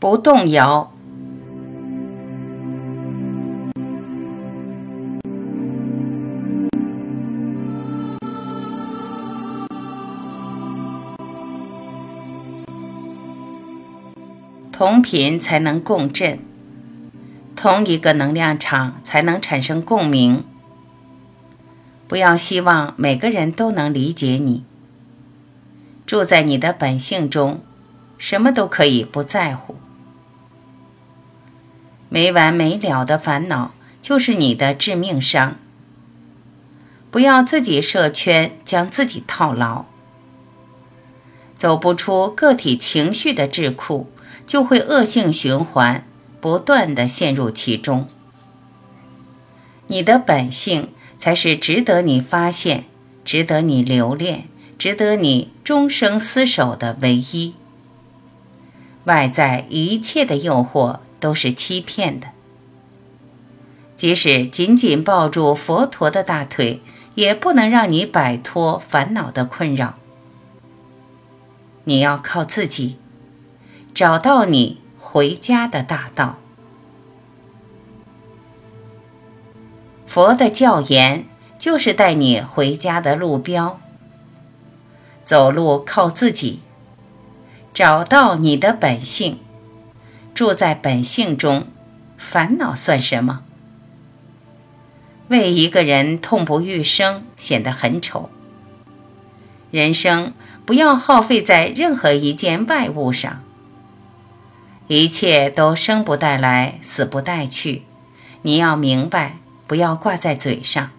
不动摇。同频才能共振，同一个能量场才能产生共鸣。不要希望每个人都能理解你。住在你的本性中，什么都可以不在乎。没完没了的烦恼就是你的致命伤。不要自己设圈，将自己套牢，走不出个体情绪的桎梏。就会恶性循环，不断的陷入其中。你的本性才是值得你发现、值得你留恋、值得你终生厮守的唯一。外在一切的诱惑都是欺骗的，即使紧紧抱住佛陀的大腿，也不能让你摆脱烦恼的困扰。你要靠自己。找到你回家的大道。佛的教言就是带你回家的路标。走路靠自己，找到你的本性，住在本性中，烦恼算什么？为一个人痛不欲生，显得很丑。人生不要耗费在任何一件外物上。一切都生不带来，死不带去。你要明白，不要挂在嘴上。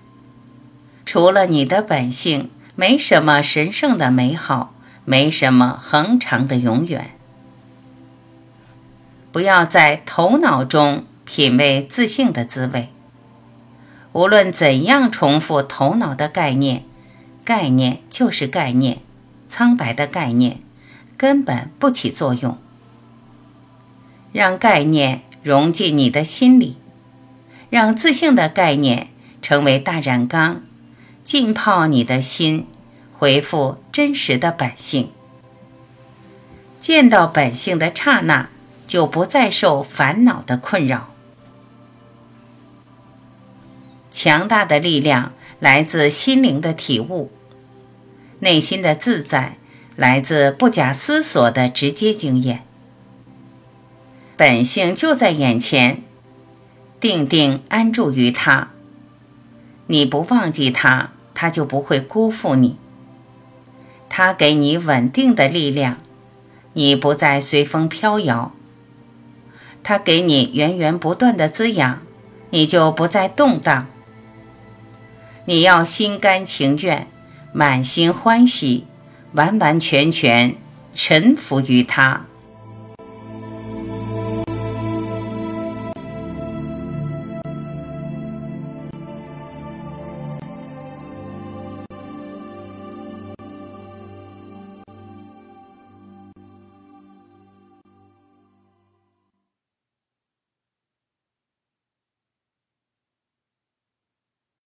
除了你的本性，没什么神圣的美好，没什么恒长的永远。不要在头脑中品味自信的滋味。无论怎样重复头脑的概念，概念就是概念，苍白的概念，根本不起作用。让概念融进你的心里，让自信的概念成为大染缸，浸泡你的心，回复真实的本性。见到本性的刹那，就不再受烦恼的困扰。强大的力量来自心灵的体悟，内心的自在来自不假思索的直接经验。本性就在眼前，定定安住于它。你不忘记它，它就不会辜负你。它给你稳定的力量，你不再随风飘摇。他给你源源不断的滋养，你就不再动荡。你要心甘情愿，满心欢喜，完完全全臣服于他。